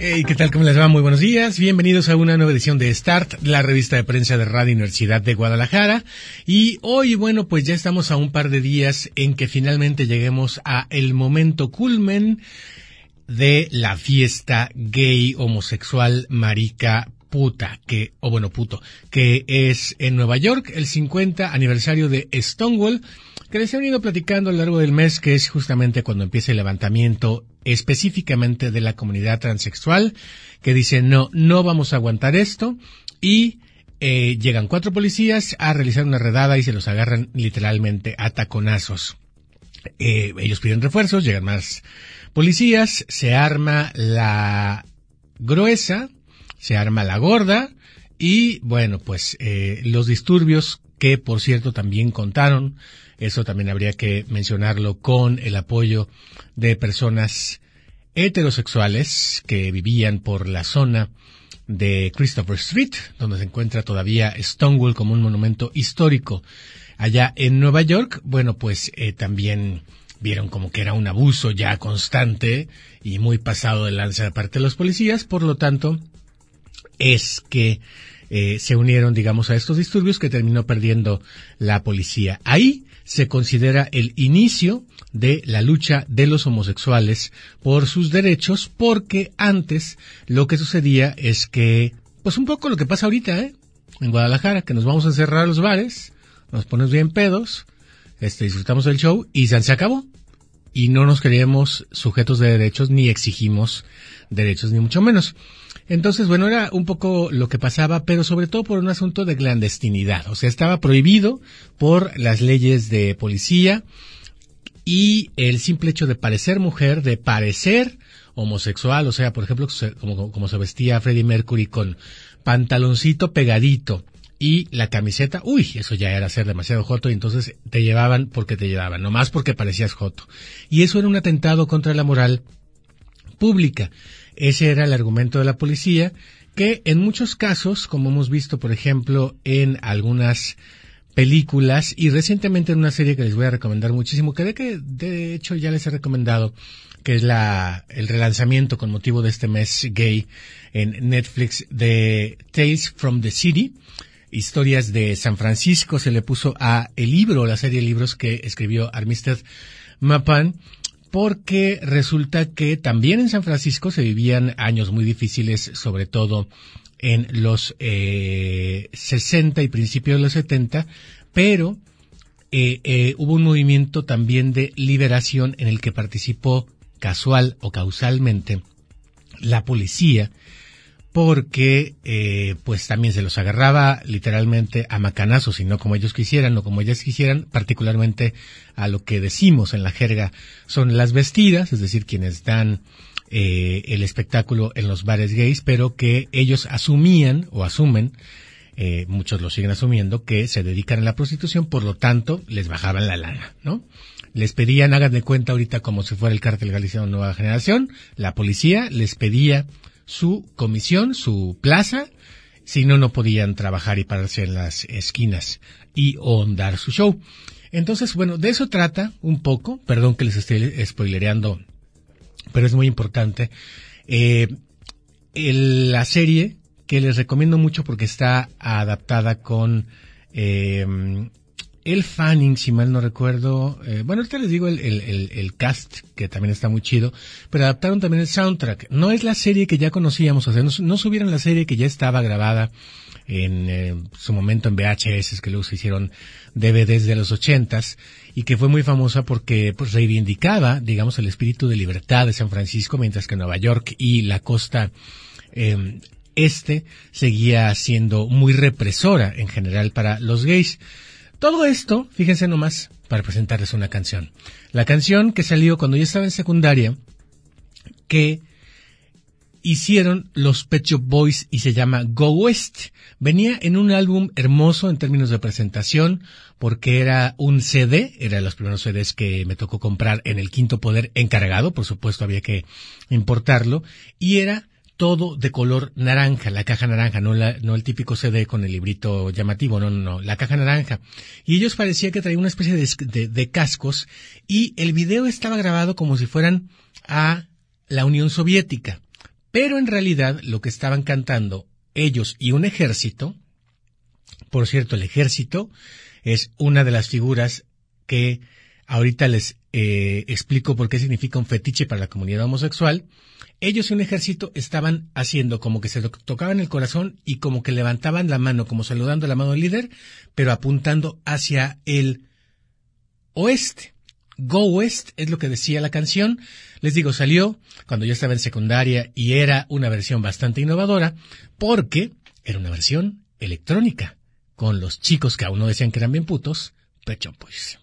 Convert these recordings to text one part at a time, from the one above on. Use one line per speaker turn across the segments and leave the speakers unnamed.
Hey, ¿qué tal? ¿Cómo les va? Muy buenos días. Bienvenidos a una nueva edición de Start, la revista de prensa de Radio Universidad de Guadalajara. Y hoy, bueno, pues ya estamos a un par de días en que finalmente lleguemos a el momento culmen de la fiesta gay, homosexual, marica, puta, que, o bueno, puto, que es en Nueva York, el 50 aniversario de Stonewall, que les he venido platicando a lo largo del mes, que es justamente cuando empieza el levantamiento específicamente de la comunidad transexual, que dice, no, no vamos a aguantar esto, y eh, llegan cuatro policías a realizar una redada y se los agarran literalmente a taconazos. Eh, ellos piden refuerzos, llegan más policías, se arma la gruesa, se arma la gorda, y bueno, pues eh, los disturbios que por cierto también contaron eso también habría que mencionarlo con el apoyo de personas heterosexuales que vivían por la zona de Christopher Street, donde se encuentra todavía Stonewall como un monumento histórico. Allá en Nueva York, bueno, pues eh, también vieron como que era un abuso ya constante y muy pasado de lanza de parte de los policías, por lo tanto, es que eh, se unieron, digamos, a estos disturbios que terminó perdiendo la policía. Ahí se considera el inicio de la lucha de los homosexuales por sus derechos, porque antes lo que sucedía es que, pues un poco lo que pasa ahorita, ¿eh? En Guadalajara, que nos vamos a encerrar a los bares, nos ponemos bien pedos, este, disfrutamos del show y se acabó. Y no nos creemos sujetos de derechos ni exigimos derechos, ni mucho menos. Entonces, bueno, era un poco lo que pasaba, pero sobre todo por un asunto de clandestinidad. O sea, estaba prohibido por las leyes de policía y el simple hecho de parecer mujer, de parecer homosexual, o sea, por ejemplo, como, se vestía Freddie Mercury con pantaloncito pegadito y la camiseta, uy, eso ya era ser demasiado joto y entonces te llevaban porque te llevaban, no más porque parecías joto. Y eso era un atentado contra la moral pública. Ese era el argumento de la policía, que en muchos casos, como hemos visto, por ejemplo, en algunas películas y recientemente en una serie que les voy a recomendar muchísimo, que de, que de hecho ya les he recomendado, que es la, el relanzamiento con motivo de este mes gay en Netflix de Tales from the City, historias de San Francisco, se le puso a el libro, la serie de libros que escribió Armistead Mapan, porque resulta que también en San Francisco se vivían años muy difíciles, sobre todo en los eh, 60 y principios de los 70, pero eh, eh, hubo un movimiento también de liberación en el que participó casual o causalmente la policía porque eh, pues también se los agarraba literalmente a macanazos y no como ellos quisieran o como ellas quisieran, particularmente a lo que decimos en la jerga son las vestidas, es decir, quienes dan eh, el espectáculo en los bares gays, pero que ellos asumían o asumen, eh, muchos lo siguen asumiendo, que se dedican a la prostitución, por lo tanto les bajaban la lana, ¿no? Les pedían, hagan de cuenta ahorita como si fuera el cártel Galicia Nueva Generación, la policía les pedía su comisión, su plaza, si no, no podían trabajar y pararse en las esquinas y dar su show. Entonces, bueno, de eso trata un poco, perdón que les esté spoilereando, pero es muy importante. Eh, la serie que les recomiendo mucho porque está adaptada con eh, el Fanning, si mal no recuerdo, eh, bueno, ahorita les digo el, el, el, cast, que también está muy chido, pero adaptaron también el soundtrack. No es la serie que ya conocíamos, o sea, no, subieron la serie que ya estaba grabada en eh, su momento en VHS, que luego se hicieron DVDs de los ochentas, y que fue muy famosa porque pues reivindicaba, digamos, el espíritu de libertad de San Francisco, mientras que Nueva York y la costa eh, este seguía siendo muy represora en general para los gays. Todo esto, fíjense nomás, para presentarles una canción. La canción que salió cuando yo estaba en secundaria, que
hicieron los Pet Shop Boys y se llama Go West. Venía en un álbum hermoso en términos de presentación porque era un CD, era de los primeros CDs que me tocó comprar en el Quinto Poder encargado, por supuesto había que importarlo, y era todo de color naranja, la caja naranja, no, la, no el típico CD con el librito llamativo, no, no, no, la caja naranja. Y ellos parecía que traían una especie de, de cascos y el video estaba grabado como si fueran a la Unión Soviética. Pero en realidad lo que estaban cantando ellos y un ejército, por cierto, el ejército es una de las figuras que ahorita les eh, explico por qué significa un fetiche para la comunidad homosexual. Ellos y un ejército estaban haciendo como que se tocaban el corazón y como que levantaban la mano, como saludando la mano del líder, pero apuntando hacia el oeste. Go West es lo que decía la canción. Les digo, salió cuando yo estaba en secundaria y era una versión bastante innovadora porque era una versión electrónica con los chicos que aún no decían que eran bien putos, Pecho pues.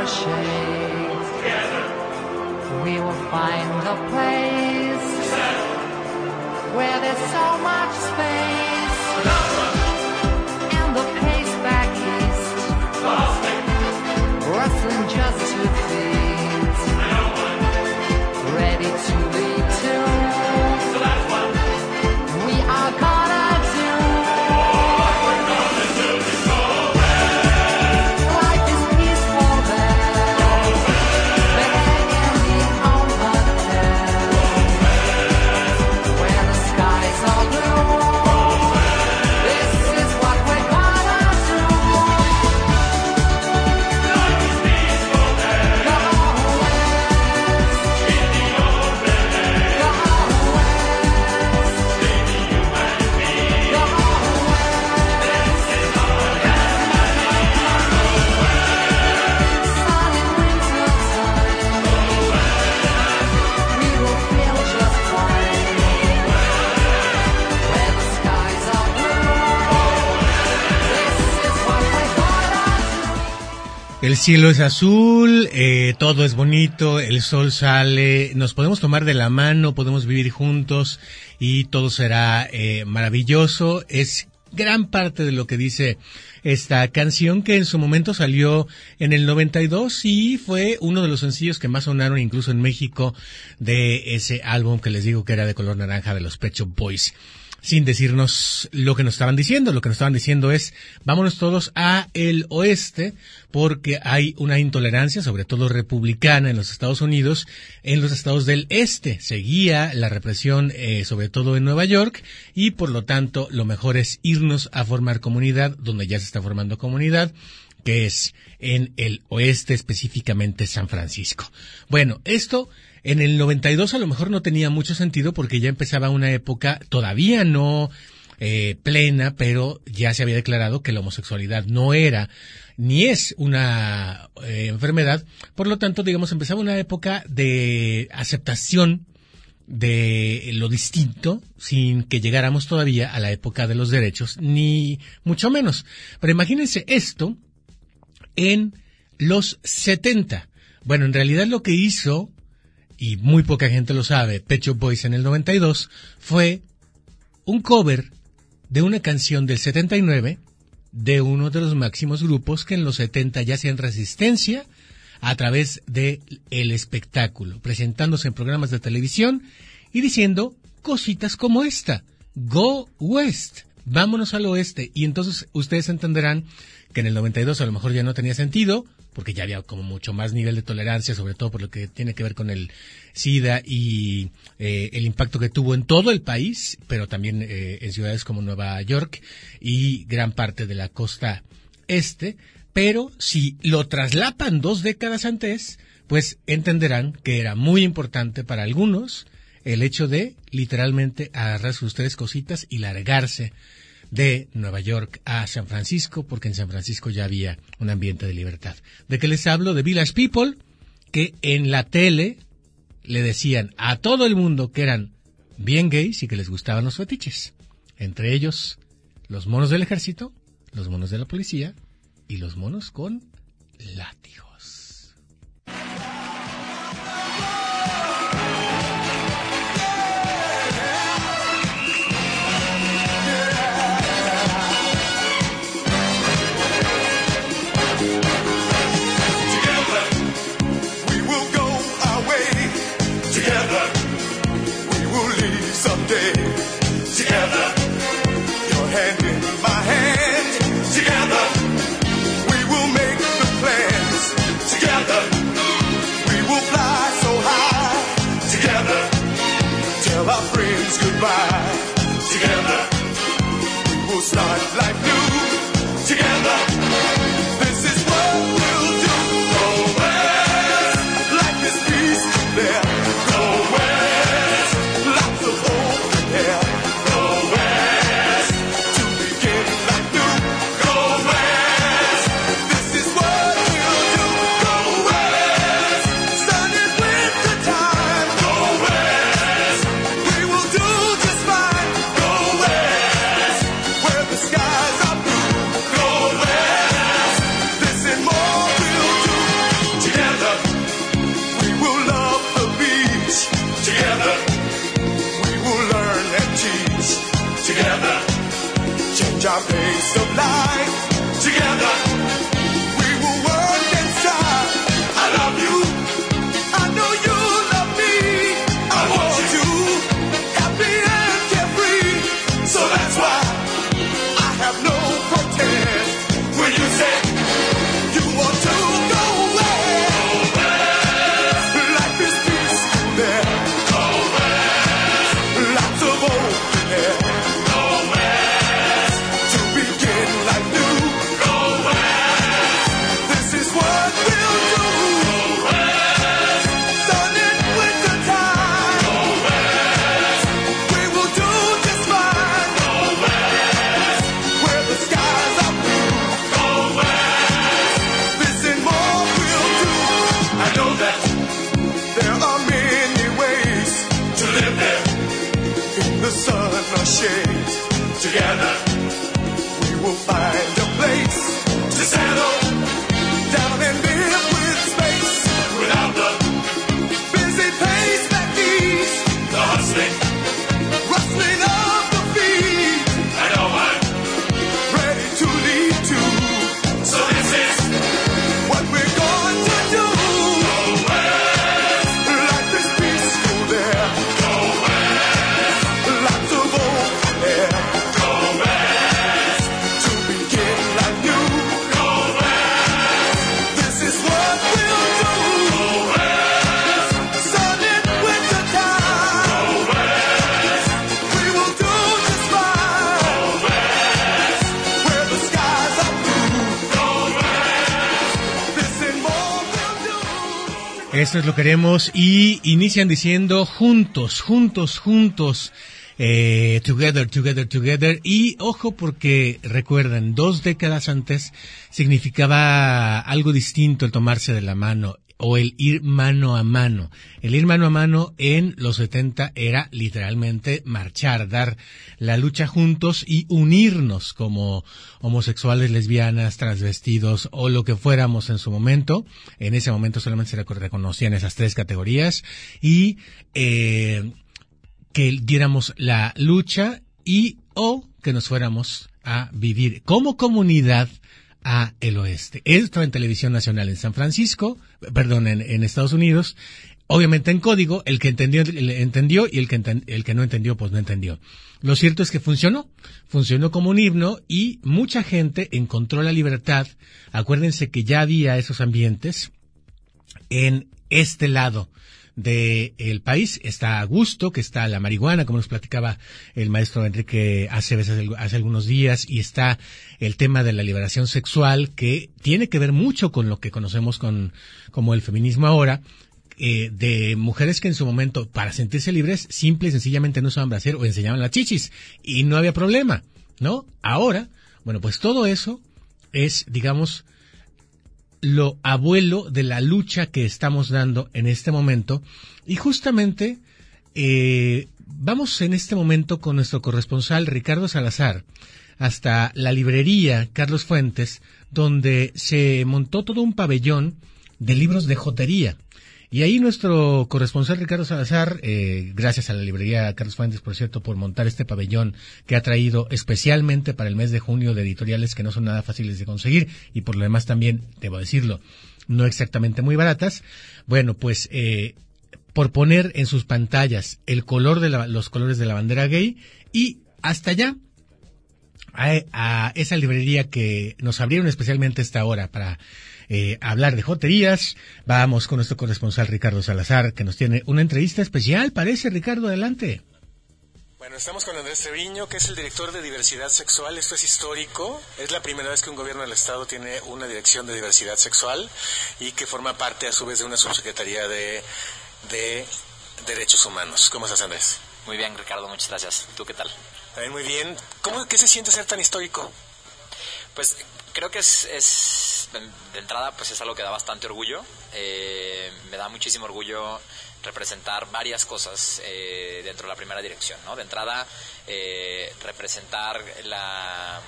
your shades. Together. We will find a place Together. where there's so much space. And the pace back east. Rustling just to feet. Ready to
El cielo es azul, eh, todo es bonito, el sol sale, nos podemos tomar de la mano, podemos vivir juntos y todo será eh, maravilloso. Es gran parte de lo que dice esta canción que en su momento salió en el 92 y fue uno de los sencillos que más sonaron incluso en México de ese álbum que les digo que era de color naranja de los Pecho Boys sin decirnos lo que nos estaban diciendo. Lo que nos estaban diciendo es, vámonos todos a el oeste, porque hay una intolerancia, sobre todo republicana en los Estados Unidos, en los estados del este. Seguía la represión, eh, sobre todo en Nueva York, y por lo tanto, lo mejor es irnos a formar comunidad, donde ya se está formando comunidad, que es en el oeste, específicamente San Francisco. Bueno, esto en el 92 a lo mejor no tenía mucho sentido porque ya empezaba una época todavía no eh, plena, pero ya se había declarado que la homosexualidad no era ni es una eh, enfermedad. Por lo tanto, digamos, empezaba una época de aceptación de lo distinto sin que llegáramos todavía a la época de los derechos, ni mucho menos. Pero imagínense esto en los 70. Bueno, en realidad lo que hizo y muy poca gente lo sabe, Pecho Boys en el 92, fue un cover de una canción del 79 de uno de los máximos grupos que en los 70 ya hacían resistencia a través de el espectáculo, presentándose en programas de televisión y diciendo cositas como esta, Go West, vámonos al oeste. Y entonces ustedes entenderán que en el 92 a lo mejor ya no tenía sentido, porque ya había como mucho más nivel de tolerancia, sobre todo por lo que tiene que ver con el SIDA y eh, el impacto que tuvo en todo el país, pero también eh, en ciudades como Nueva York y gran parte de la costa este. Pero si lo traslapan dos décadas antes, pues entenderán que era muy importante para algunos el hecho de literalmente agarrarse ustedes cositas y largarse de Nueva York a San Francisco, porque en San Francisco ya había un ambiente de libertad. ¿De qué les hablo? De Village People, que en la tele le decían a todo el mundo que eran bien gays y que les gustaban los fetiches. Entre ellos, los monos del ejército, los monos de la policía y los monos con látigo.
Together, we
Eso es lo que queremos y inician diciendo juntos, juntos, juntos. Eh, together, together, together. Y ojo porque recuerden, dos décadas antes significaba algo distinto el tomarse de la mano o el ir mano a mano. El ir mano a mano en los 70 era literalmente marchar, dar la lucha juntos y unirnos como homosexuales, lesbianas, transvestidos o lo que fuéramos en su momento. En ese momento solamente se reconocían esas tres categorías y eh, que diéramos la lucha y o que nos fuéramos a vivir como comunidad a el oeste. Esto en televisión nacional en San Francisco, perdón, en, Estados Unidos, obviamente en código, el que entendió, entendió y el que, el que no entendió, pues no entendió. Lo cierto es que funcionó, funcionó como un himno y mucha gente encontró la libertad. Acuérdense que ya había esos ambientes en este lado del país. Está a gusto, que está la marihuana, como nos platicaba el maestro Enrique hace, hace algunos días, y está el tema de la liberación sexual, que tiene que ver mucho con lo que conocemos con, como el feminismo ahora, eh, de mujeres que en su momento, para sentirse libres, simple y sencillamente no usaban brasier o enseñaban las chichis, y no había problema, ¿no? Ahora, bueno, pues todo eso es, digamos, lo abuelo de la lucha que estamos dando en este momento. Y justamente eh, vamos en este momento con nuestro corresponsal Ricardo Salazar hasta la librería Carlos Fuentes, donde se montó todo un pabellón de libros de jotería. Y ahí nuestro corresponsal Ricardo Salazar, eh, gracias a la librería Carlos Fuentes, por cierto, por montar este pabellón que ha traído especialmente para el mes de junio de editoriales que no son nada fáciles de conseguir y por lo demás también, debo decirlo, no exactamente muy baratas. Bueno, pues eh, por poner en sus pantallas el color de los colores de la bandera gay y hasta allá a, a, esa librería que nos abrieron especialmente esta hora para eh, hablar de joterías. Vamos con nuestro corresponsal Ricardo Salazar, que nos tiene una entrevista especial, parece, Ricardo, adelante.
Bueno, estamos con Andrés Treviño, que es el director de diversidad sexual. Esto es histórico. Es la primera vez que un gobierno del Estado tiene una dirección de diversidad sexual y que forma parte a su vez de una subsecretaría de, de derechos humanos. ¿Cómo estás, Andrés?
Muy bien, Ricardo, muchas gracias. ¿Tú qué tal?
También muy bien. ¿Cómo, ¿Qué se siente ser tan histórico?
Pues creo que es, es, de entrada pues es algo que da bastante orgullo. Eh, me da muchísimo orgullo representar varias cosas eh, dentro de la primera dirección, ¿no? De entrada, eh, representar la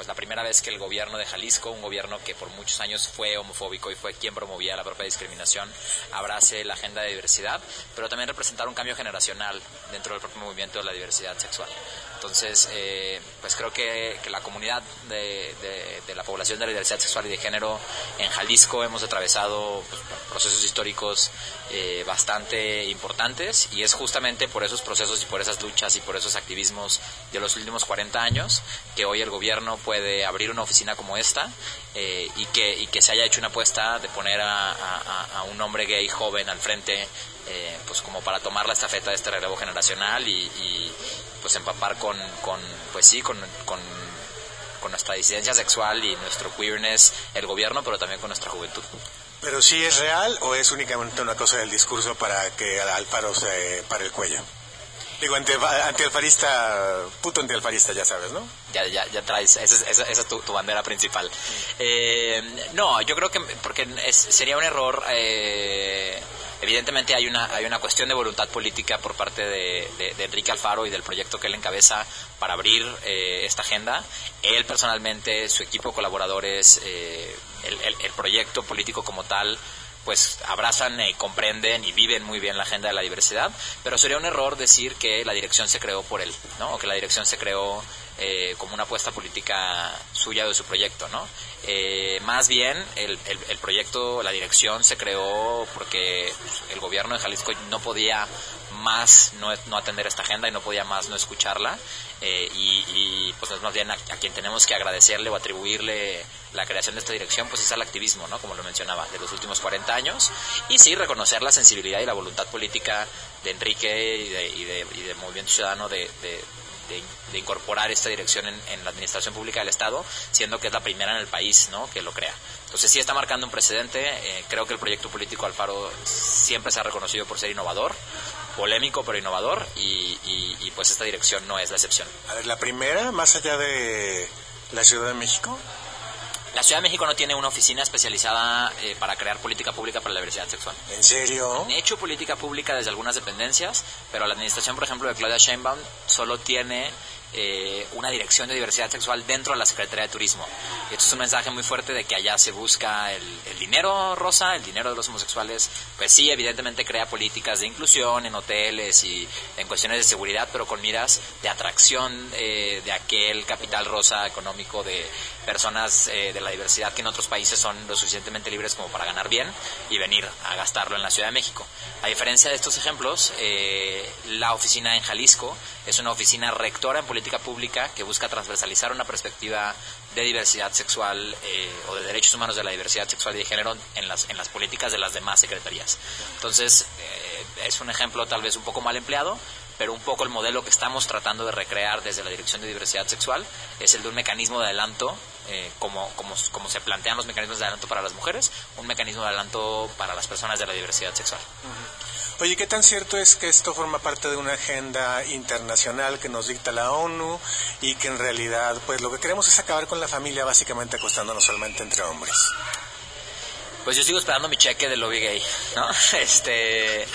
pues la primera vez que el gobierno de Jalisco, un gobierno que por muchos años fue homofóbico y fue quien promovía la propia discriminación, abrace la agenda de diversidad, pero también representar un cambio generacional dentro del propio movimiento de la diversidad sexual. Entonces, eh, pues creo que, la comunidad de, la población de la diversidad sexual y de género en Jalisco hemos atravesado pues, procesos históricos eh, bastante importantes y es justamente por esos procesos y por esas luchas y por esos activismos de los últimos 40 años que hoy el gobierno puede abrir una oficina como esta eh, y, que, y que se haya hecho una apuesta de poner a, un hombre gay joven al frente pues como para tomar la estafeta de este relevo generacional y, pues empapar con, con pues sí, con, con, nuestra disidencia sexual y nuestro queerness el gobierno, pero también con nuestra juventud.
¿Pero sí es real o es únicamente una cosa del discurso para que Alfaro se pare el cuello? Digo, anti, antialfarista, puto antialfarista, ya sabes, ¿no?
Ya, ya, ya traes, esa, esa, es tu, bandera principal. Eh, no, yo creo que porque sería un error eh, Evidentemente hay una, hay una cuestión de voluntad política por parte de, Enrique Alfaro y del proyecto que él encabeza para abrir eh, esta agenda. Él personalmente, su equipo de colaboradores, eh, el, proyecto político como tal, pues abrazan y comprenden y viven muy bien la agenda de la diversidad, pero sería un error decir que la dirección se creó por él, ¿no? O que la dirección se creó eh, como una apuesta política suya de su proyecto, ¿no? Eh, más bien, el, el, proyecto, la dirección se creó porque el gobierno de Jalisco no podía más no, no atender esta agenda y no podía más no escucharla. Eh, y, pues es más bien a, quien tenemos que agradecerle o atribuirle la creación de esta dirección, pues es al activismo, ¿no? Como lo mencionaba, de los últimos 40 años. Y sí, reconocer la sensibilidad y la voluntad política de Enrique y de, y de, Movimiento Ciudadano de de, incorporar esta dirección en, la administración pública del Estado, siendo que es la primera en el país ¿no? que lo crea. Entonces sí está marcando un precedente. Eh, creo que el proyecto político Alfaro siempre se ha reconocido por ser innovador, polémico pero innovador, y, y pues esta dirección no es la excepción.
A ver, la primera, más allá de la Ciudad de México.
La Ciudad de México no tiene una oficina especializada eh, para crear política pública para la diversidad sexual.
¿En serio?
Han hecho política pública desde algunas dependencias, pero la administración, por ejemplo, de Claudia Sheinbaum solo tiene eh, una dirección de diversidad sexual dentro de la Secretaría de Turismo. Y esto es un mensaje muy fuerte de que allá se busca el, dinero rosa, el dinero de los homosexuales. Pues sí, evidentemente crea políticas de inclusión en hoteles y en cuestiones de seguridad, pero con miras de atracción eh, de aquel capital rosa económico de personas eh, de la diversidad que en otros países son lo suficientemente libres como para ganar bien y venir a gastarlo en la Ciudad de México. A diferencia de estos ejemplos, la oficina en Jalisco es una oficina rectora en política política pública que busca transversalizar una perspectiva de diversidad sexual eh, o de derechos humanos de la diversidad sexual y de género en las, en las políticas de las demás secretarías. Entonces, eh, es un ejemplo tal vez un poco mal empleado, pero un poco el modelo que estamos tratando de recrear desde la Dirección de Diversidad Sexual es el de un mecanismo de adelanto, eh, como, como, como, se plantean los mecanismos de adelanto para las mujeres, un mecanismo de adelanto para las personas de la diversidad sexual.
Oye, ¿qué tan cierto es que esto forma parte de una agenda internacional que nos dicta la ONU y que en realidad, pues lo que queremos es acabar con la familia básicamente acostándonos solamente entre hombres?
Pues yo sigo esperando mi cheque de lobby gay, ¿no? Este,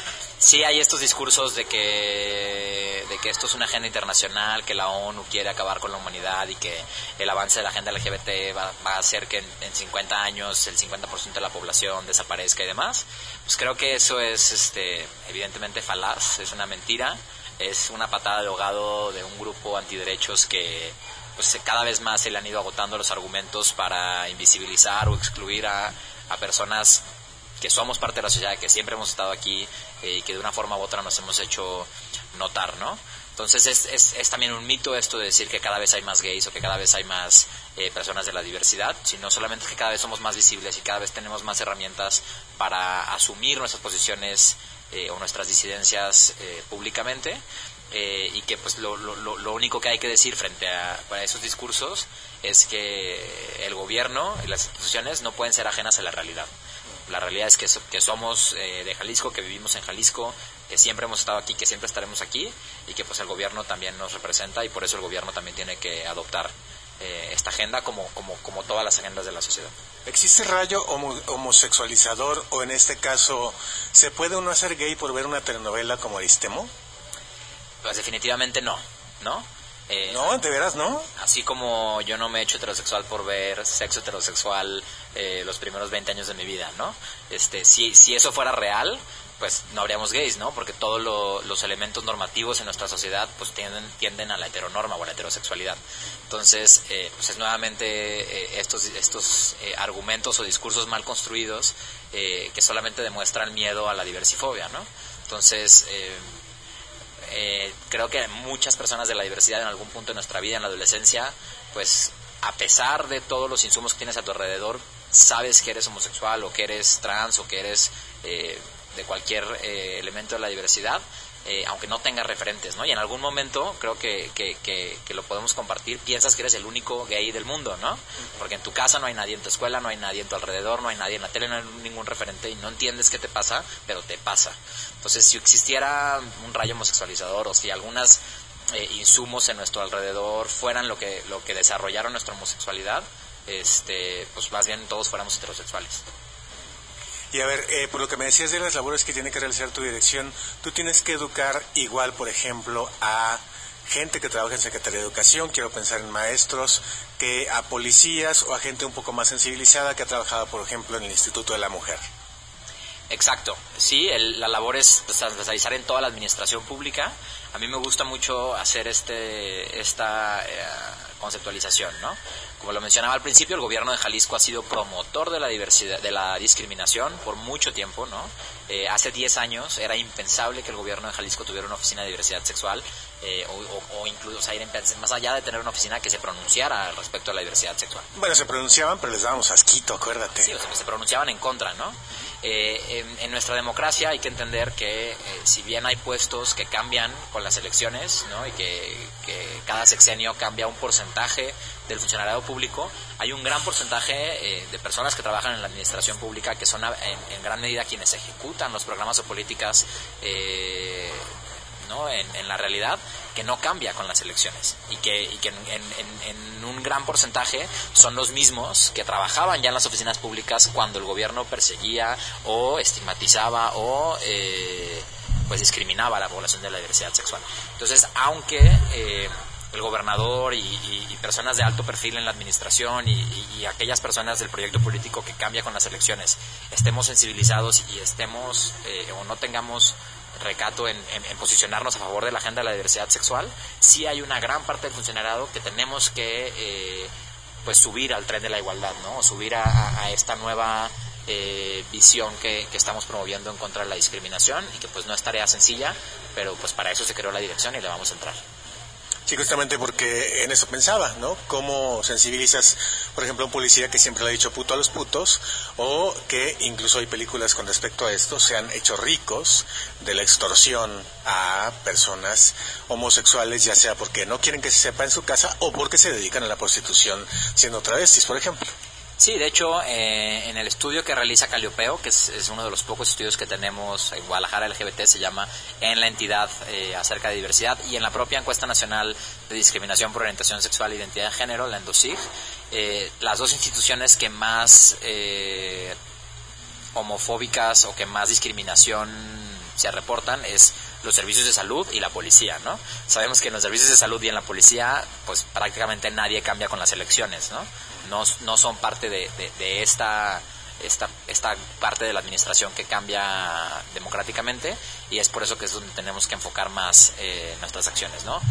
sí hay estos discursos de que, de que esto es una agenda internacional, que la ONU quiere acabar con la humanidad y que el avance de la agenda LGBT va, a hacer que en, 50 años el 50% de la población desaparezca y demás. Pues creo que eso es este, evidentemente falaz, es una mentira, es una patada de ahogado de un grupo antiderechos que pues cada vez más se le han ido agotando los argumentos para invisibilizar o excluir a, a personas que somos parte de la sociedad, que siempre hemos estado aquí eh, y que de una forma u otra nos hemos hecho notar, ¿no? Entonces es, es, es, también un mito esto de decir que cada vez hay más gays o que cada vez hay más eh, personas de la diversidad, sino solamente que cada vez somos más visibles y cada vez tenemos más herramientas para asumir nuestras posiciones eh, o nuestras disidencias públicamente y que pues lo, único que hay que decir frente a esos discursos es que el gobierno y las instituciones no pueden ser ajenas a la realidad la realidad es que, que somos eh, de Jalisco, que vivimos en Jalisco, que siempre hemos estado aquí, que siempre estaremos aquí y que pues el gobierno también nos representa y por eso el gobierno también tiene que adoptar eh, esta agenda como, como, como todas las agendas de la sociedad.
¿Existe rayo homosexualizador o en este caso, ¿se puede uno hacer gay por ver una telenovela como Aristemo?
Pues definitivamente no, ¿no?
Eh, no, de veras no.
Así como yo no me he hecho heterosexual por ver sexo heterosexual eh, los primeros 20 años de mi vida, ¿no? Este, si, si eso fuera real, pues no habríamos gays, ¿no? Porque todos los elementos normativos en nuestra sociedad pues tienden, tienden a la heteronorma o a la heterosexualidad. Entonces, eh, pues es nuevamente estos, estos argumentos o discursos mal construidos que solamente demuestran miedo a la diversifobia, ¿no? Entonces, eh, creo que muchas personas de la diversidad en algún punto de nuestra vida, en la adolescencia, pues a pesar de todos los insumos que tienes a tu alrededor, sabes que eres homosexual o que eres trans o que eres eh, de cualquier eh, elemento de la diversidad, eh, aunque no tengas referentes, ¿no? Y en algún momento, creo que, que, que, lo podemos compartir, piensas que eres el único gay del mundo, ¿no? Porque en tu casa no hay nadie, en tu escuela no hay nadie, en tu alrededor no hay nadie, en la tele no hay ningún referente y no entiendes qué te pasa, pero te pasa. Entonces, si existiera un rayo homosexualizador o si algunas eh, insumos en nuestro alrededor fueran lo que, lo que desarrollaron nuestra homosexualidad, este, pues más bien todos fuéramos heterosexuales.
Y a ver, eh, por lo que me decías de las labores que tiene que realizar tu dirección, tú tienes que educar igual, por ejemplo, a gente que trabaja en Secretaría de Educación, quiero pensar en maestros, que a policías o a gente un poco más sensibilizada que ha trabajado, por ejemplo, en el Instituto de la Mujer.
Exacto, sí, la labor es transversalizar en toda la administración pública. A mí me gusta mucho hacer este, esta eh, conceptualización, ¿no? Como lo mencionaba al principio, el gobierno de Jalisco ha sido promotor de la diversidad, de la discriminación por mucho tiempo, ¿no? Eh, hace 10 años era impensable que el gobierno de Jalisco tuviera una oficina de diversidad sexual. Eh, o, incluso ir más allá de tener una oficina que se pronunciara respecto a la diversidad sexual.
Bueno, se pronunciaban, pero les dábamos asquito, acuérdate.
Sí, o sea, se pronunciaban en contra, ¿no? Eh, en, nuestra democracia hay que entender que eh, si bien hay puestos que cambian con las elecciones, ¿no? Y que, cada sexenio cambia un porcentaje del funcionariado público, hay un gran porcentaje de personas que trabajan en la administración pública que son en, gran medida quienes ejecutan los programas o políticas ¿no? En, la realidad que no cambia con las elecciones y que, en, un gran porcentaje son los mismos que trabajaban ya en las oficinas públicas cuando el gobierno perseguía o estigmatizaba o eh, pues discriminaba a la población de la diversidad sexual. Entonces, aunque eh, el gobernador y, personas de alto perfil en la administración y, aquellas personas del proyecto político que cambia con las elecciones estemos sensibilizados y estemos eh, o no tengamos recato en, posicionarnos a favor de la agenda de la diversidad sexual, sí hay una gran parte del funcionariado que tenemos que eh, pues subir al tren de la igualdad, ¿no? subir a, esta nueva eh, visión que, que, estamos promoviendo en contra de la discriminación y que pues no es tarea sencilla, pero pues para eso se creó la dirección y le vamos a entrar.
Sí, justamente porque en eso pensaba, ¿no? ¿Cómo sensibilizas, por ejemplo, a un policía que siempre le ha dicho puto a los putos, o que incluso hay películas con respecto a esto, se han hecho ricos de la extorsión a personas homosexuales, ya sea porque no quieren que se sepa en su casa o porque se dedican a la prostitución siendo travestis, por ejemplo?
Sí, de hecho, eh, en el estudio que realiza Caliopeo, que es, uno de los pocos estudios que tenemos en Guadalajara LGBT, se llama En la entidad eh, acerca de diversidad, y en la propia encuesta nacional de discriminación por orientación sexual e identidad de género, la ENDOSIG, eh, las dos instituciones que más homofóbicas o que más discriminación se reportan es los servicios de salud y la policía, ¿no? Sabemos que en los servicios de salud y en la policía, pues prácticamente nadie cambia con las elecciones, ¿no? No, no son parte de, de, esta, esta, esta parte de la administración que cambia democráticamente y es por eso que es donde tenemos que enfocar más eh, nuestras acciones, ¿no?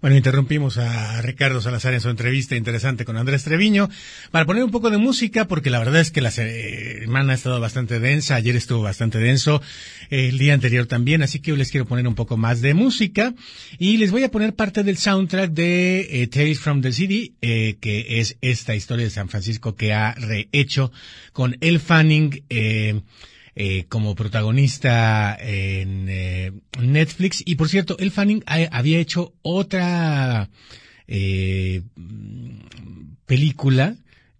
Bueno, interrumpimos a Ricardo Salazar en su entrevista interesante con Andrés Treviño para poner un poco de música porque la verdad es que la semana ha estado bastante densa, ayer estuvo bastante denso, el día anterior también, así que hoy les quiero poner un poco más de música y les voy a poner parte del soundtrack de eh, Tales from the City, eh, que es esta historia de San Francisco que ha rehecho con El Fanning, eh, eh, como protagonista en eh, Netflix. Y por cierto, El Fanning había hecho otra eh, película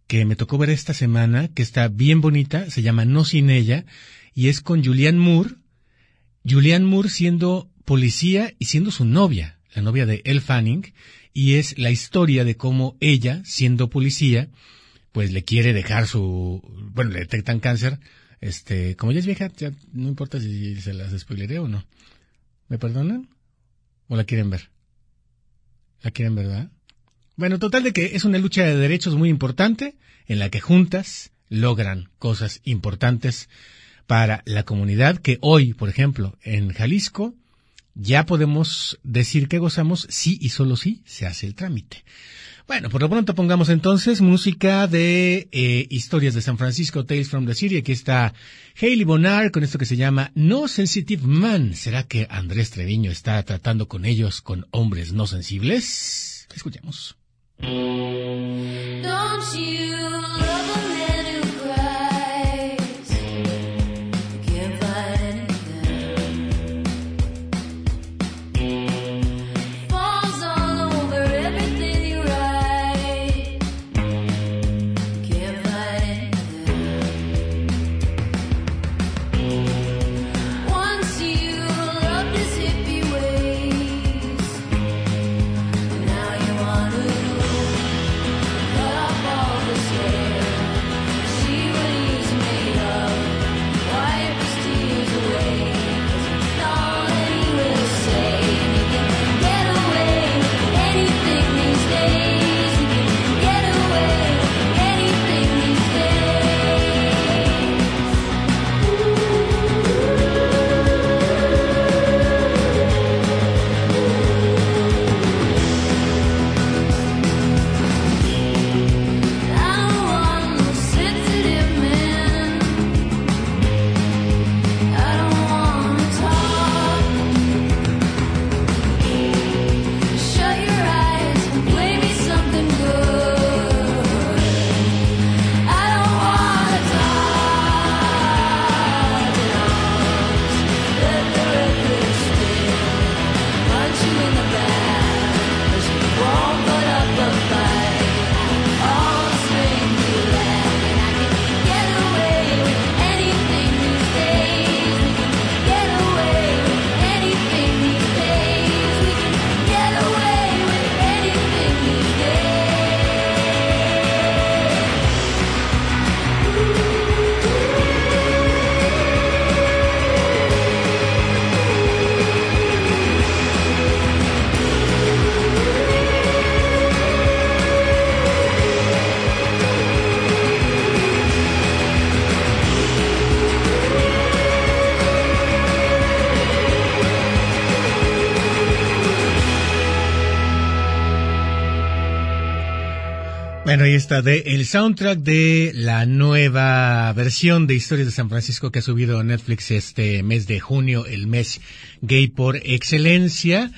que me tocó ver esta semana, que está bien bonita, se llama No sin ella, y es con Julianne Moore. Julianne Moore siendo policía y siendo su novia, la novia de El Fanning, y es la historia de cómo ella, siendo policía, pues le quiere dejar su, bueno, le detectan cáncer, este, como ya es vieja, ya no importa si se las spoileré o no. ¿Me perdonan? ¿O la quieren ver? ¿La quieren ver, verdad? Bueno, total de que es una lucha de derechos muy importante en la que juntas logran cosas importantes para la comunidad que hoy, por ejemplo, en Jalisco, ya podemos decir que gozamos si y solo si se hace el trámite. Bueno, por lo pronto pongamos entonces música de eh, historias de San Francisco, Tales from the City. Aquí está Hailey Bonar con esto que se llama No Sensitive Man. ¿Será que Andrés Treviño está tratando con ellos con hombres no sensibles? Escuchemos. Bueno, ahí está, de el soundtrack de la nueva versión de Historias de San Francisco que ha subido Netflix este mes de junio, el mes gay por excelencia,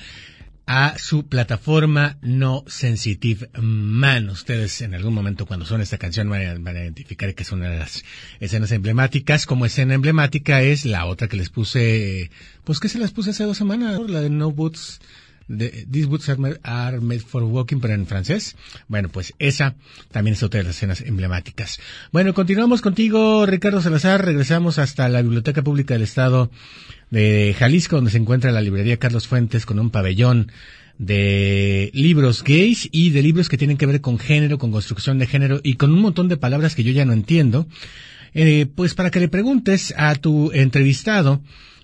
a su plataforma No Sensitive Man. Ustedes en algún momento cuando son esta canción van a, van a identificar que es una de las escenas emblemáticas. Como escena emblemática es la otra que les puse, pues que se las puse hace dos semanas, la de No Boots de These Boots are made, for Walking, pero en francés. Bueno, pues esa también es otra de las escenas emblemáticas. Bueno, continuamos contigo, Ricardo Salazar. Regresamos hasta la Biblioteca Pública del Estado de Jalisco, donde se encuentra la librería Carlos Fuentes con un pabellón de libros gays y de libros que tienen que ver con género, con construcción de género y con un montón de palabras que yo ya no entiendo. Eh, pues para que le preguntes a tu entrevistado,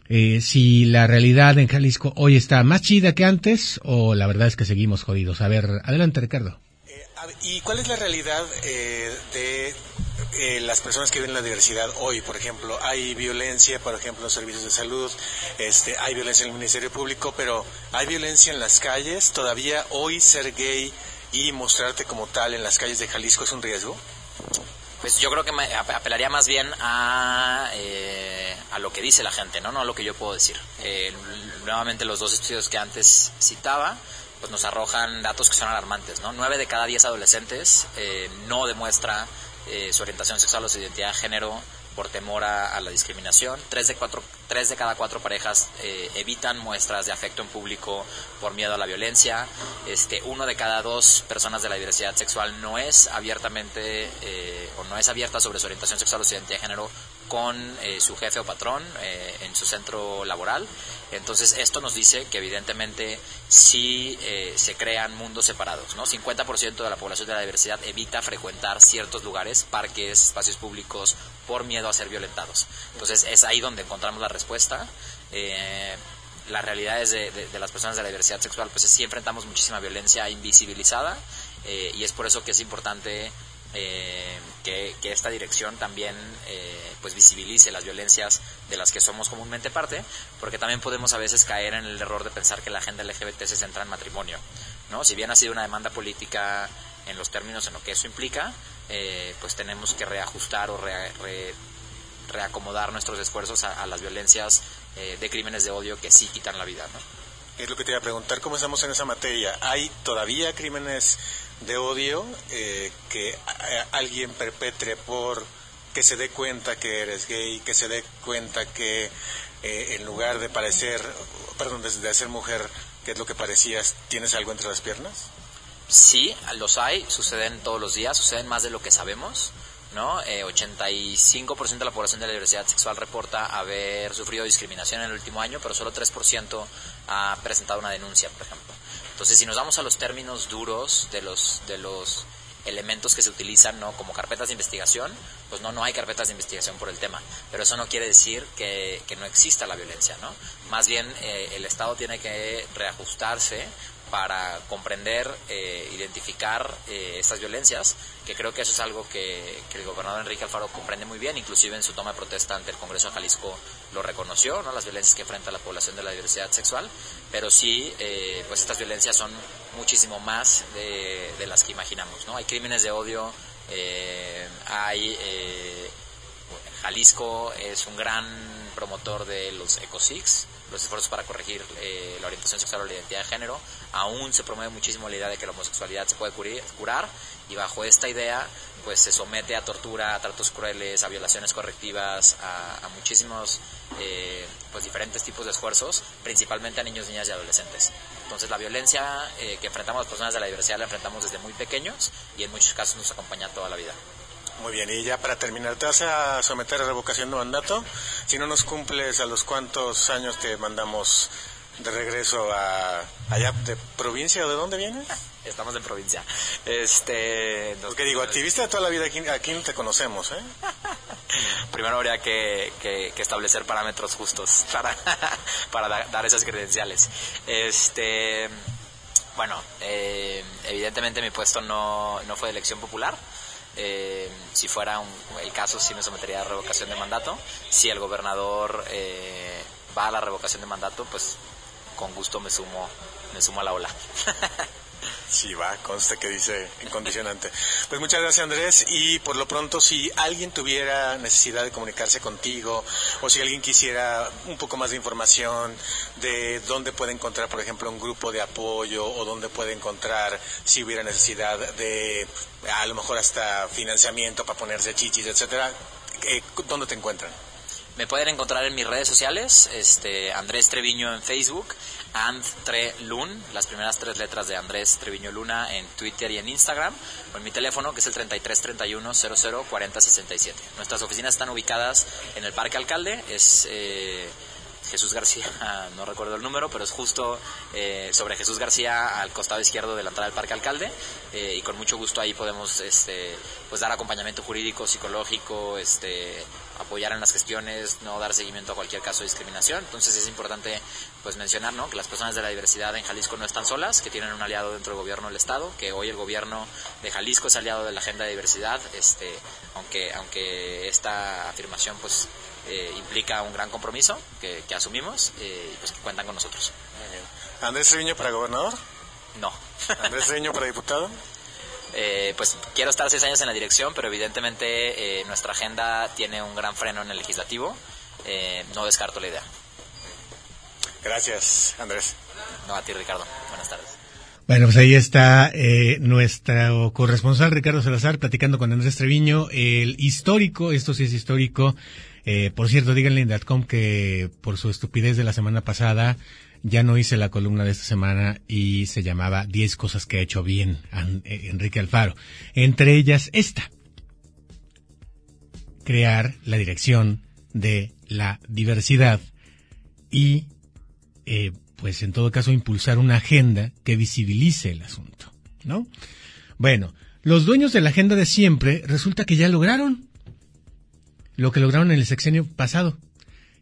eh, si la realidad en Jalisco hoy está más chida que antes o la verdad es que seguimos jodidos. A ver, adelante Ricardo.
Eh, ¿Y cuál es la realidad eh, de eh, las personas que viven la diversidad hoy? Por ejemplo, hay violencia, por ejemplo, en los servicios de salud, este, hay violencia en el Ministerio Público, pero hay violencia en las calles. ¿Todavía hoy ser gay y mostrarte como tal en las calles de Jalisco es un riesgo?
Pues yo creo que me apelaría más bien a, eh, a lo que dice la gente, ¿no? No a lo que yo puedo decir. Eh, nuevamente los dos estudios que antes citaba, pues nos arrojan datos que son alarmantes, ¿no? Nueve de cada diez adolescentes eh, no demuestra eh, su orientación sexual o su identidad de género por temor a, la discriminación. Tres de, cuatro, tres de cada cuatro parejas eh, evitan muestras de afecto en público por miedo a la violencia. Este, uno de cada dos personas de la diversidad sexual no es abiertamente eh, o no es abierta sobre su orientación sexual o su identidad de género con eh, su jefe o patrón eh, en su centro laboral. Entonces esto nos dice que evidentemente sí eh, se crean mundos separados. ¿no? 50% de la población de la diversidad evita frecuentar ciertos lugares, parques, espacios públicos, por miedo a ser violentados. Entonces es ahí donde encontramos la respuesta. las realidades de, de, de, las personas de la diversidad sexual, pues sí enfrentamos muchísima violencia invisibilizada y es por eso que es importante eh, que, esta dirección también eh, pues visibilice las violencias de las que somos comúnmente parte, porque también podemos a veces caer en el error de pensar que la agenda LGBT se centra en matrimonio, ¿no? Si bien ha sido una demanda política en los términos en lo que eso implica, eh, pues tenemos que reajustar o re, re, reacomodar nuestros esfuerzos a, a las violencias eh, de crímenes de odio que sí quitan la vida, ¿no?
Es lo que te iba a preguntar, ¿cómo estamos en esa materia? ¿Hay todavía crímenes de odio eh, que a, alguien perpetre por que se dé cuenta que eres gay, que se dé cuenta que eh, en lugar de parecer, perdón, de ser mujer, que es lo que parecías, tienes algo entre las piernas?
Sí, los hay, suceden todos los días, suceden más de lo que sabemos. ¿no? Eh, 85% de la población de la diversidad sexual reporta haber sufrido discriminación en el último año, pero solo 3% ha presentado una denuncia, por ejemplo. Entonces, si nos vamos a los términos duros de los, de los elementos que se utilizan, ¿no? Como carpetas de investigación, pues no, no hay carpetas de investigación por el tema. Pero eso no quiere decir que, que no exista la violencia, ¿no? Más bien, eh, el Estado tiene que reajustarse para comprender, eh, identificar eh, estas violencias, que creo que eso es algo que, el gobernador Enrique Alfaro comprende muy bien, inclusive en su toma de protesta ante el Congreso de Jalisco lo reconoció, ¿no? las violencias que enfrenta la población de la diversidad sexual, pero sí, eh, pues estas violencias son muchísimo más de, las que imaginamos, ¿no? Hay crímenes de odio, hay... Jalisco es un gran promotor de los ECOSIX, los esfuerzos para corregir eh, la orientación sexual o la identidad de género. Aún se promueve muchísimo la idea de que la homosexualidad se puede curar y bajo esta idea pues se somete a tortura, a tratos crueles, a violaciones correctivas, a, muchísimos eh, pues diferentes tipos de esfuerzos, principalmente a niños, niñas y adolescentes. Entonces la violencia eh, que enfrentamos las personas de la diversidad la enfrentamos desde muy pequeños y en muchos casos nos acompaña toda la vida.
Muy bien, y ya para terminar, ¿te vas a someter a revocación de mandato? Si no nos cumples, ¿a los cuántos años te mandamos de regreso a allá de provincia o de dónde vienes?
Estamos en provincia. Este,
Porque digo, activista de toda la vida aquí, aquí no te conocemos, ¿eh?
Primero habría que, que, que, establecer parámetros justos para, para dar esas credenciales. Este, bueno, eh, evidentemente mi puesto no, no fue de elección popular. Eh, si fuera un, el caso, sí me sometería a revocación de mandato. Si el gobernador eh, va a la revocación de mandato, pues con gusto me sumo, me sumo a la ola.
Sí, va, conste que dice incondicionante. Pues muchas gracias Andrés y por lo pronto si alguien tuviera necesidad de comunicarse contigo o si alguien quisiera un poco más de información de dónde puede encontrar, por ejemplo, un grupo de apoyo o dónde puede encontrar si hubiera necesidad de a lo mejor hasta financiamiento para ponerse chichis, etcétera, eh, ¿dónde te encuentran?
Me pueden encontrar en mis redes sociales, este, Andrés Treviño en Facebook, And Lun, las primeras tres letras de Andrés Treviño Luna en Twitter y en Instagram, o en mi teléfono que es el 3331 00 40 67. Nuestras oficinas están ubicadas en el Parque Alcalde, es eh, Jesús García, no recuerdo el número, pero es justo eh, sobre Jesús García al costado izquierdo de la entrada del Parque Alcalde eh, y con mucho gusto ahí podemos este, pues dar acompañamiento jurídico, psicológico, este, apoyar en las gestiones, no dar seguimiento a cualquier caso de discriminación. Entonces es importante pues mencionar ¿no? que las personas de la diversidad en Jalisco no están solas, que tienen un aliado dentro del gobierno del Estado, que hoy el gobierno de Jalisco es aliado de la agenda de diversidad, este, aunque, aunque esta afirmación pues eh, implica un gran compromiso que, asumimos eh, y pues que cuentan con nosotros.
¿Andrés Treviño para gobernador?
No.
¿Andrés Treviño para diputado?
Eh, pues quiero estar seis años en la dirección, pero evidentemente nuestra agenda tiene un gran freno en el legislativo. no descarto la idea.
Gracias, Andrés.
No, a ti, Ricardo. Buenas tardes.
Bueno, pues ahí está eh, nuestro corresponsal Ricardo Salazar platicando con Andrés Treviño, el histórico, esto sí es histórico, eh, por cierto, díganle en Datcom que por su estupidez de la semana pasada ya no hice la columna de esta semana y se llamaba 10 cosas que ha hecho bien eh, Enrique Alfaro. Entre ellas esta. Crear la dirección de la diversidad y, eh, pues en todo caso, impulsar una agenda que visibilice el asunto, ¿no? Bueno, los dueños de la agenda de siempre resulta que ya lograron lo que lograron en el sexenio pasado.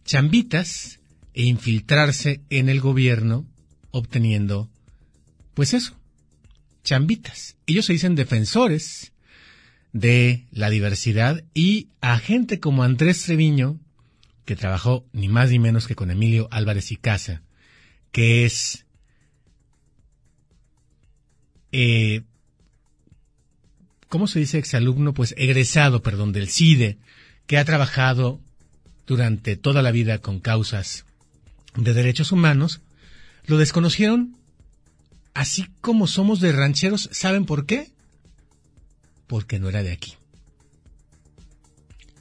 Chambitas e infiltrarse en el gobierno obteniendo, pues eso, chambitas. Ellos se dicen defensores de la diversidad y a gente como Andrés Treviño, que trabajó ni más ni menos que con Emilio Álvarez y Casa, que es eh, ¿cómo se dice exalumno? Pues egresado, perdón, del CIDE, que ha trabajado durante toda la vida con causas de derechos humanos, lo desconocieron así como somos de rancheros. ¿Saben por qué? Porque no era de aquí.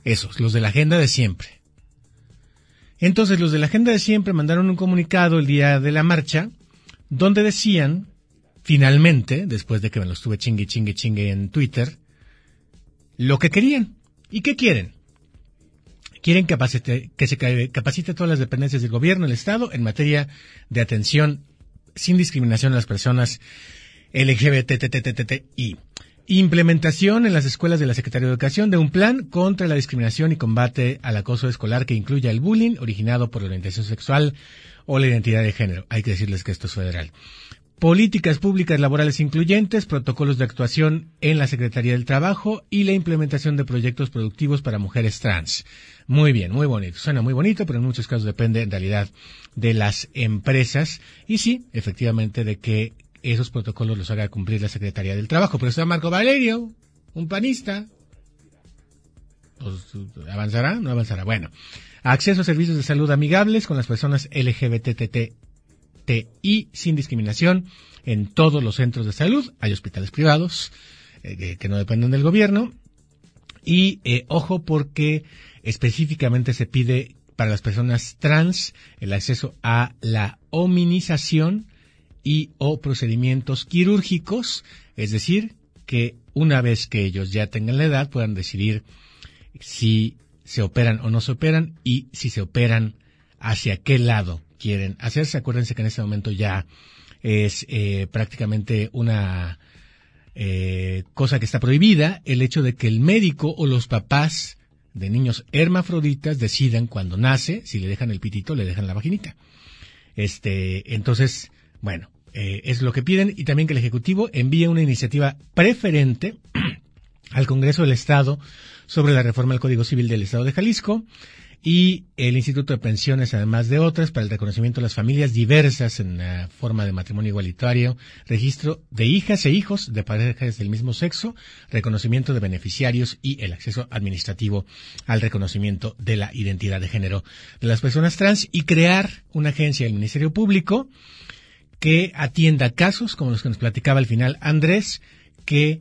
Esos, los de la agenda de siempre. Entonces los de la agenda de siempre mandaron un comunicado el día de la marcha donde decían, finalmente, después de que me lo estuve chingue, chingue, chingue en Twitter, lo que querían. ¿Y qué quieren? Quieren que se capacite todas las dependencias del gobierno, el Estado, en materia de atención sin discriminación a las personas LGBTTTTI. Implementación en las escuelas de la Secretaría de Educación de un plan contra la discriminación y combate al acoso escolar que incluya el bullying originado por la orientación sexual o la identidad de género. Hay que decirles que esto es federal políticas públicas laborales incluyentes, protocolos de actuación en la Secretaría del Trabajo y la implementación de proyectos productivos para mujeres trans. Muy bien, muy bonito. Suena muy bonito, pero en muchos casos depende en realidad de las empresas y sí, efectivamente, de que esos protocolos los haga cumplir la Secretaría del Trabajo. Pero está Marco Valerio, un panista. Pues, ¿Avanzará? No avanzará. Bueno, acceso a servicios de salud amigables con las personas LGBTT y sin discriminación en todos los centros de salud. Hay hospitales privados eh, que no dependen del gobierno. Y eh, ojo porque específicamente se pide para las personas trans el acceso a la hominización y o procedimientos quirúrgicos, es decir, que una vez que ellos ya tengan la edad puedan decidir si se operan o no se operan y si se operan hacia qué lado quieren hacerse. Acuérdense que en este momento ya es eh, prácticamente una eh, cosa que está prohibida el hecho de que el médico o los papás de niños hermafroditas decidan cuando nace, si le dejan el pitito, le dejan la vaginita. Este, entonces, bueno, eh, es lo que piden y también que el Ejecutivo envíe una iniciativa preferente al Congreso del Estado sobre la reforma del Código Civil del Estado de Jalisco y el Instituto de Pensiones, además de otras, para el reconocimiento de las familias diversas en la forma de matrimonio igualitario, registro de hijas e hijos de parejas del mismo sexo, reconocimiento de beneficiarios y el acceso administrativo al reconocimiento de la identidad de género de las personas trans y crear una agencia del Ministerio Público que atienda casos como los que nos platicaba al final Andrés, que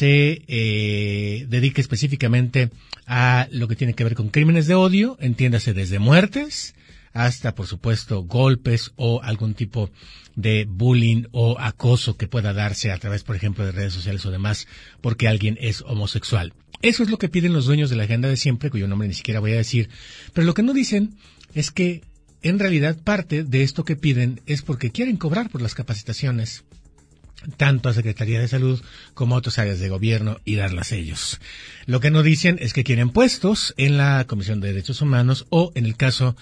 se eh, dedique específicamente a lo que tiene que ver con crímenes de odio, entiéndase desde muertes hasta, por supuesto, golpes o algún tipo de bullying o acoso que pueda darse a través, por ejemplo, de redes sociales o demás, porque alguien es homosexual. Eso es lo que piden los dueños de la agenda de siempre, cuyo nombre ni siquiera voy a decir. Pero lo que no dicen es que, en realidad, parte de esto que piden es porque quieren cobrar por las capacitaciones tanto a Secretaría de Salud como a otras áreas de gobierno y darlas ellos. Lo que no dicen es que quieren puestos en la Comisión de Derechos Humanos o, en el caso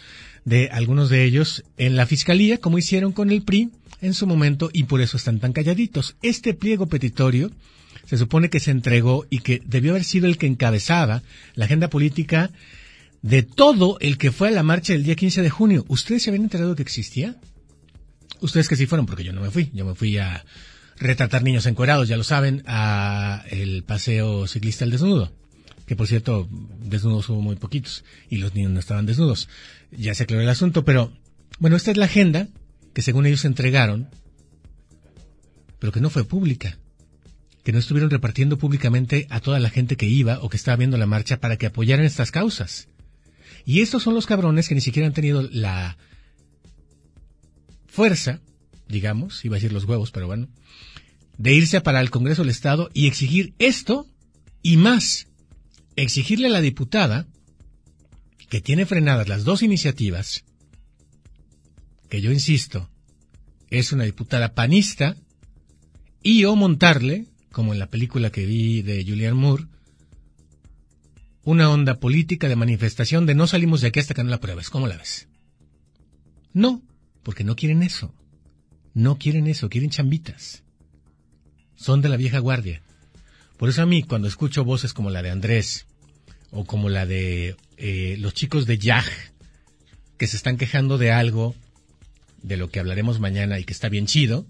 de algunos de ellos, en la Fiscalía, como hicieron con el PRI en su momento y por eso están tan calladitos. Este pliego petitorio se supone que se entregó y que debió haber sido el que encabezaba la agenda política de todo el que fue a la marcha del día 15 de junio. ¿Ustedes se habían enterado que existía? Ustedes que sí fueron, porque yo no me fui. Yo me fui a retratar niños encuerados, ya lo saben, a el paseo ciclista al desnudo. Que por cierto, desnudos hubo muy poquitos y los niños no estaban desnudos. Ya se aclaró el asunto, pero bueno, esta es la agenda que según ellos entregaron, pero que no fue pública. Que no estuvieron repartiendo públicamente a toda la gente que iba o que estaba viendo la marcha para que apoyaran estas causas. Y estos son los cabrones que ni siquiera han tenido la fuerza, digamos, iba a decir los huevos, pero bueno, de irse para el Congreso del Estado y exigir esto y más. Exigirle a la diputada que tiene frenadas las dos iniciativas, que yo insisto, es una diputada panista, y o montarle, como en la película que vi de Julian Moore, una onda política de manifestación de no salimos de aquí hasta que no la pruebes. ¿Cómo la ves? No, porque no quieren eso. No quieren eso, quieren chambitas son de la vieja guardia. Por eso a mí, cuando escucho voces como la de Andrés o como la de eh, los chicos de Yaj, que se están quejando de algo de lo que hablaremos mañana y que está bien chido,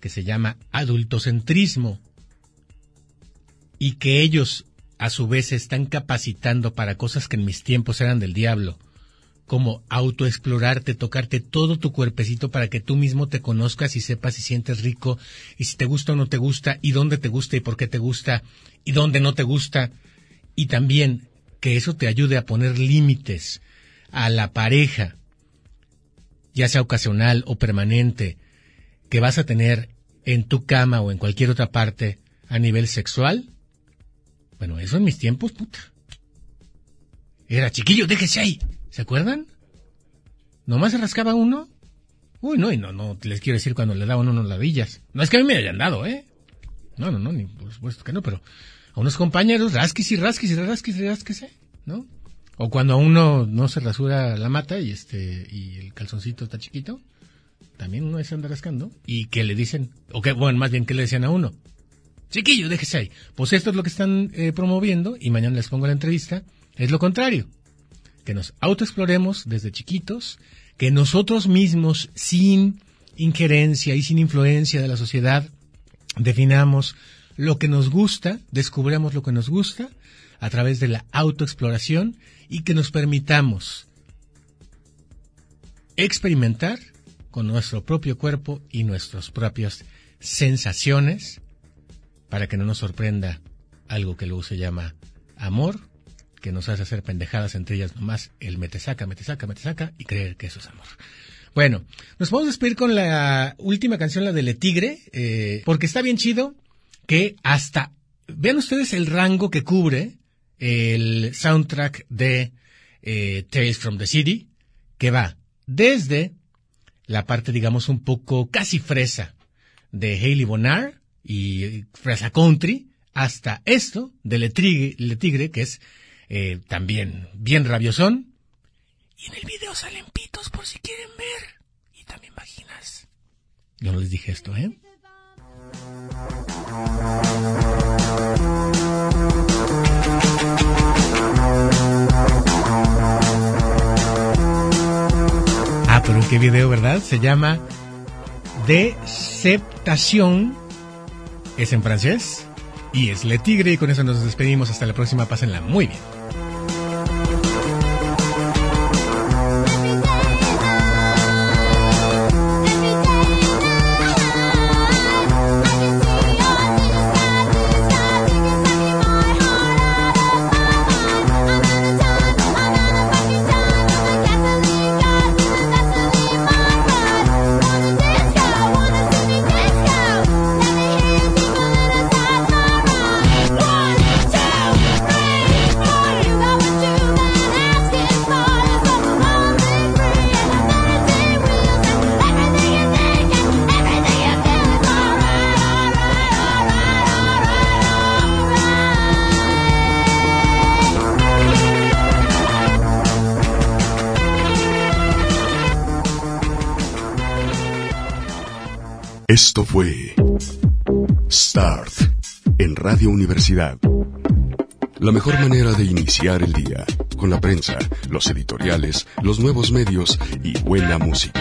que se llama adultocentrismo, y que ellos a su vez se están capacitando para cosas que en mis tiempos eran del diablo, como autoexplorarte, tocarte todo tu cuerpecito para que tú mismo te conozcas y sepas si sientes rico y si te gusta o no te gusta y dónde te gusta y por qué te gusta y dónde no te gusta y también que eso te ayude a poner límites a la pareja, ya sea ocasional o permanente, que vas a tener en tu cama o en cualquier otra parte a nivel sexual. Bueno, eso en mis tiempos, puta. Era chiquillo, déjese ahí. ¿Se acuerdan? Nomás se rascaba uno. Uy, no, y no, no, les quiero decir cuando le daban unos ladillas. No es que a mí me hayan dado, ¿eh? No, no, no, ni por supuesto que no, pero a unos compañeros, rasquis y rasquis y rasquis y rasquis, ¿no? O cuando a uno no se rasura la mata y este, y el calzoncito está chiquito, también uno se anda rascando. Y que le dicen, o que, bueno, más bien que le decían a uno, chiquillo, déjese ahí. Pues esto es lo que están eh, promoviendo, y mañana les pongo la entrevista, es lo contrario que nos autoexploremos desde chiquitos, que nosotros mismos, sin injerencia y sin influencia de la sociedad, definamos lo que nos gusta, descubramos lo que nos gusta a través de la autoexploración y que nos permitamos experimentar con nuestro propio cuerpo y nuestras propias sensaciones para que no nos sorprenda algo que luego se llama amor que nos hace hacer pendejadas entre ellas nomás el mete saca, mete saca, mete saca y creer que eso es amor. Bueno, nos podemos despedir con la última canción, la de Le Tigre, eh, porque está bien chido que hasta, vean ustedes el rango que cubre el soundtrack de eh, Tales from the City, que va desde la parte, digamos, un poco casi fresa de Hayley Bonar y fresa country, hasta esto de Le Tigre que es eh, también bien rabiosón. Y en el video salen pitos por si quieren ver. Y también vaginas. Yo no les dije esto, ¿eh?
Ah, pero qué video, ¿verdad? Se llama Deceptación. Es en francés. Y es Le Tigre. Y con eso nos despedimos. Hasta la próxima. Pásenla muy bien.
Esto fue Start en Radio Universidad. La mejor manera de iniciar el día, con la prensa, los editoriales, los nuevos medios y buena música.